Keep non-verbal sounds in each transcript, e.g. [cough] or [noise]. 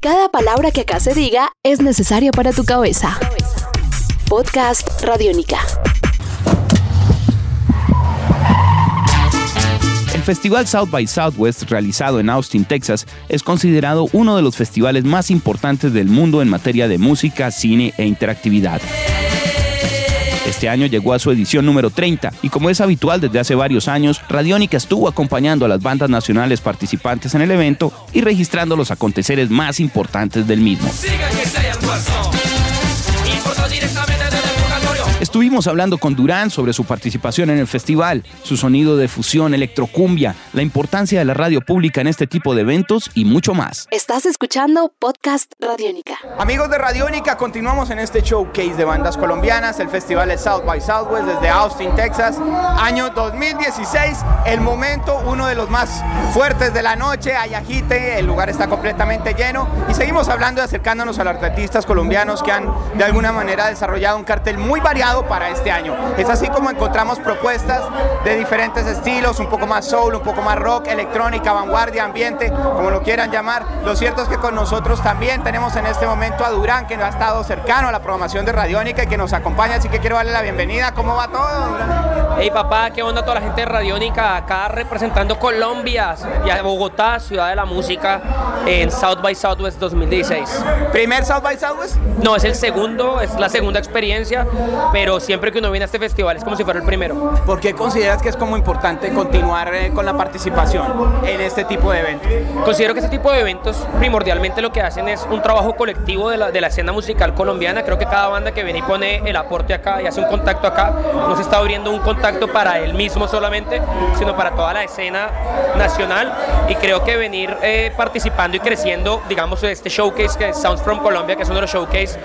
Cada palabra que acá se diga es necesaria para tu cabeza. Podcast Radiónica. El Festival South by Southwest, realizado en Austin, Texas, es considerado uno de los festivales más importantes del mundo en materia de música, cine e interactividad. Este año llegó a su edición número 30 y como es habitual desde hace varios años, Radiónica estuvo acompañando a las bandas nacionales participantes en el evento y registrando los aconteceres más importantes del mismo. Estuvimos hablando con Durán sobre su participación en el festival, su sonido de fusión electrocumbia, la importancia de la radio pública en este tipo de eventos y mucho más. Estás escuchando Podcast Radiónica. Amigos de Radiónica, continuamos en este showcase de bandas colombianas, el festival de South by Southwest desde Austin, Texas, año 2016, el momento, uno de los más fuertes de la noche, hay agite, el lugar está completamente lleno y seguimos hablando y acercándonos a los artistas colombianos que han de alguna manera desarrollado un cartel muy variado para este año. Es así como encontramos propuestas de diferentes estilos, un poco más soul, un poco más rock, electrónica, vanguardia, ambiente, como lo quieran llamar. Lo cierto es que con nosotros también tenemos en este momento a Durán, que nos ha estado cercano a la programación de Radiónica y que nos acompaña, así que quiero darle la bienvenida. ¿Cómo va todo, Durán? Hey papá, ¿qué onda toda la gente de Radiónica acá representando Colombia y a Bogotá, ciudad de la música, en South by Southwest 2016? ¿Primer South by Southwest? No, es el segundo, es la segunda experiencia, pero siempre que uno viene a este festival es como si fuera el primero. ¿Por qué consideras que es como importante continuar eh, con la participación en este tipo de eventos? Considero que este tipo de eventos primordialmente lo que hacen es un trabajo colectivo de la, de la escena musical colombiana. Creo que cada banda que viene y pone el aporte acá y hace un contacto acá, no se está abriendo un contacto para él mismo solamente, sino para toda la escena nacional. Y creo que venir eh, participando y creciendo, digamos, este showcase que es Sounds from Colombia, que es uno de los showcase,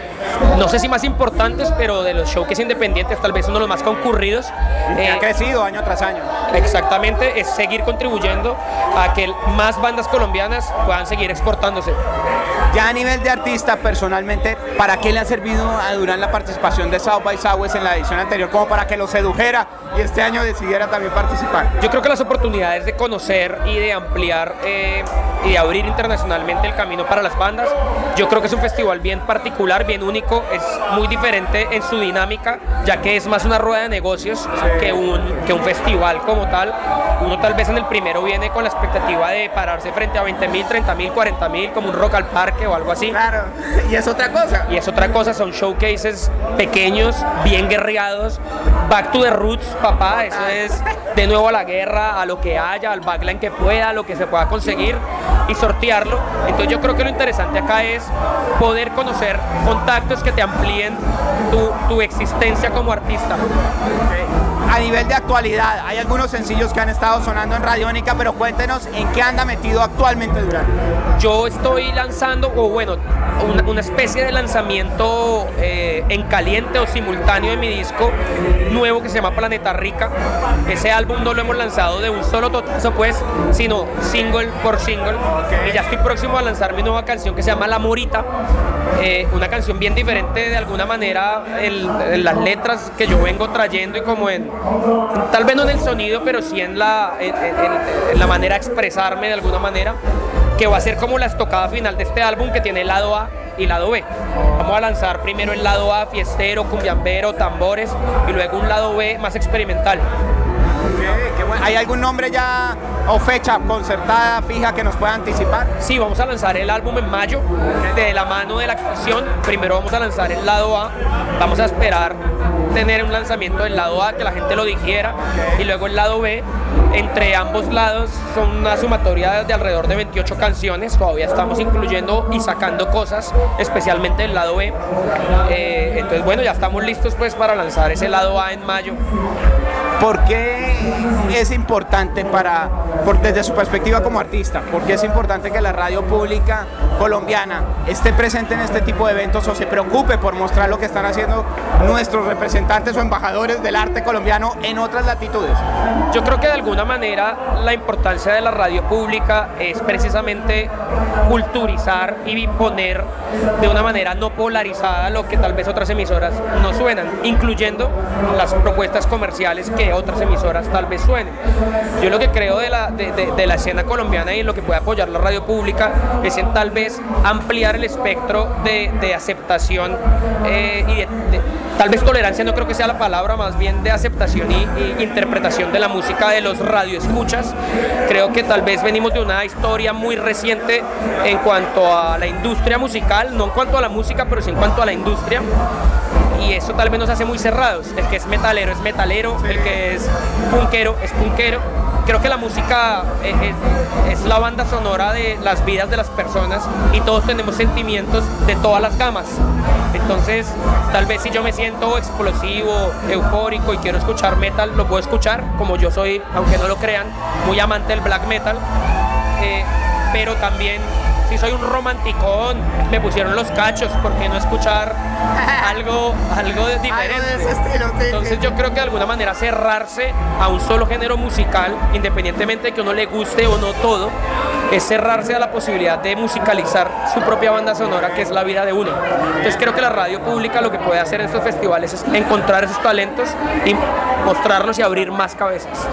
no sé si más importantes, pero de los showcase independientes, tal vez uno de los más concurridos. Que ha crecido año tras año. Exactamente, es seguir contribuyendo a que más bandas colombianas puedan seguir exportándose. Ya a nivel de artista, personalmente, ¿para qué le ha servido a Durán la participación de South by Southwest en la edición anterior? Como para que lo sedujera y este año decidiera también participar. Yo creo que las oportunidades de conocer y de ampliar eh, y de abrir internacionalmente el camino para las bandas, yo creo que es un festival bien particular, bien único, es muy diferente en su dinámica, ya que es más una rueda de negocios que un, que un festival como tal. Uno tal vez en el primero viene con la expectativa de pararse frente a 20 mil, 30 mil, 40 mil, como un rock al parque o algo así. Claro, [laughs] y es otra cosa. Y es otra cosa, son showcases pequeños, bien guerreados, back to the roots, papá, eso es de nuevo a la guerra, a lo que haya, al backline que pueda, a lo que se pueda conseguir y sortearlo. Entonces yo creo que lo interesante acá es poder conocer contactos que te amplíen tu, tu existencia como artista. A nivel de actualidad, hay algunos sencillos que han estado sonando en Radiónica, pero cuéntenos en qué anda metido actualmente Durán. Yo estoy lanzando, o bueno, una, una especie de lanzamiento eh, en caliente o simultáneo de mi disco nuevo que se llama Planeta Rica. Ese álbum no lo hemos lanzado de un solo totazo, pues, sino single por single. Y ya estoy próximo a lanzar mi nueva canción que se llama La Morita. Eh, una canción bien diferente de alguna manera en, en las letras que yo vengo trayendo y como en, tal vez no en el sonido, pero sí en la, en, en- en la manera de expresarme de alguna manera, que va a ser como la estocada final de este álbum que tiene lado A y lado B. Vamos a lanzar primero el lado A, fiestero, cumbiambero, tambores, y luego un lado B más experimental. Ok, qué bueno. ¿Hay algún nombre ya o fecha concertada, fija, que nos pueda anticipar? Sí, vamos a lanzar el álbum en mayo, de la mano de la canción. Primero vamos a lanzar el lado A, vamos a esperar tener un lanzamiento del lado A, que la gente lo digiera, y luego el lado B. Entre ambos lados son una sumatoria de alrededor de 28 canciones, todavía estamos incluyendo y sacando cosas, especialmente del lado B. Eh, entonces, bueno, ya estamos listos pues para lanzar ese lado A en mayo. ¿Por qué es importante para, desde su perspectiva como artista, por qué es importante que la radio pública colombiana esté presente en este tipo de eventos o se preocupe por mostrar lo que están haciendo nuestros representantes o embajadores del arte colombiano en otras latitudes? Yo creo que de alguna manera la importancia de la radio pública es precisamente culturizar y poner de una manera no polarizada lo que tal vez otras emisoras no suenan, incluyendo las propuestas comerciales que otras emisoras tal vez suenen. Yo lo que creo de la, de, la escena colombiana y lo que puede apoyar la radio pública es en tal vez ampliar el espectro de, aceptación eh, y de, tal vez tolerancia no creo que sea la palabra, más bien de aceptación y, interpretación de la música de los radioescuchas. Creo que tal vez venimos de una historia muy reciente en cuanto a la industria musical, no en cuanto a la música, pero sí en cuanto a la industria y eso tal vez nos hace muy cerrados. El que es metalero es metalero, el que es punkero es punkero. Creo que la música es, la banda sonora de las vidas de las personas y todos tenemos sentimientos de todas las gamas. Entonces, tal vez si yo me siento explosivo, eufórico y quiero escuchar metal, lo puedo escuchar, como yo soy, aunque no lo crean, muy amante del black metal. Eh, pero también si soy un romanticón, me pusieron los cachos, ¿por qué no escuchar algo, algo diferente? Entonces yo creo que de alguna manera cerrarse a un solo género musical, independientemente de que uno le guste o no todo, es cerrarse a la posibilidad de musicalizar su propia banda sonora, que es la vida de uno. Entonces creo que la radio pública lo que puede hacer en estos festivales es encontrar esos talentos y mostrarlos y abrir más cabezas.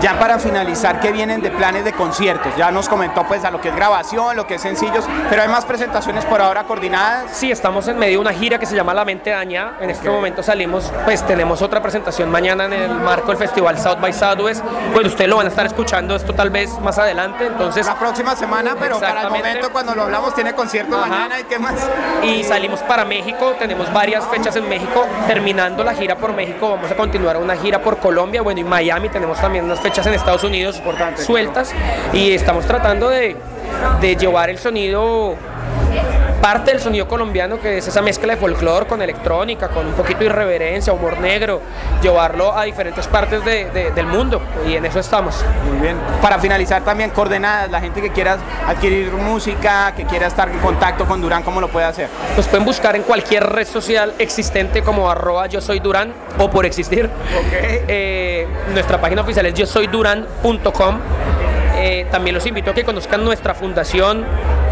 Ya para finalizar, ¿qué vienen de planes de conciertos? Ya nos comentó pues a lo que es grabación, lo que es sencillos, pero hay más presentaciones por ahora coordinadas. Sí, estamos en medio de una gira que se llama La Mente Daña. En este momento salimos, pues tenemos otra presentación mañana en el marco del festival South by Southwest. Pues ustedes lo van a estar escuchando esto tal vez más adelante, entonces... La próxima semana, pero para el momento cuando lo hablamos tiene concierto mañana y qué más. Y salimos para México, tenemos varias fechas en México, terminando la gira por México vamos a continuar una gira por Colombia, bueno y Miami tenemos también unas fechas en Estados Unidos sueltas y estamos tratando de, de llevar el sonido parte del sonido colombiano, que es esa mezcla de folclore con electrónica, con un poquito de irreverencia, humor negro, llevarlo a diferentes partes del mundo y en eso estamos. Muy bien. Para finalizar también coordenadas, la gente que quiera adquirir música, que quiera estar en contacto con Durán, ¿cómo lo puede hacer? Pues pueden buscar en cualquier red social existente como arroba yo soy Durán o por existir. Eh, nuestra página oficial es yo soy Durán.com. Eh, también los invito a que conozcan nuestra fundación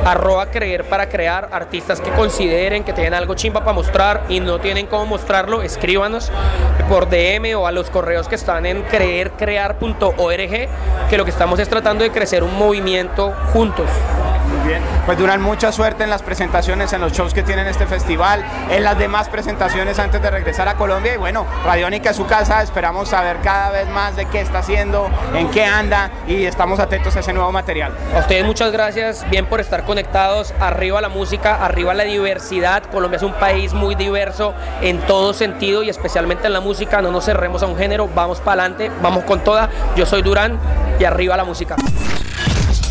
arroba creer para crear, artistas que consideren que tienen algo chimba para mostrar y no tienen cómo mostrarlo, escríbanos por DM o a los correos que están en creercrear.org, que lo que estamos es tratando de crecer un movimiento juntos. Pues duran mucha suerte en las presentaciones, en los shows que tienen este festival, en las demás presentaciones antes de regresar a Colombia. Y bueno, Radiónica es su casa, esperamos saber cada vez más de qué está haciendo, en qué anda y estamos atentos a ese nuevo material. A ustedes muchas gracias, bien por estar conectados. Arriba la música, arriba la diversidad. Colombia es un país muy diverso en todo sentido y especialmente en la música. No nos cerremos a un género, vamos para adelante, vamos con toda. Yo soy Durán y arriba la música.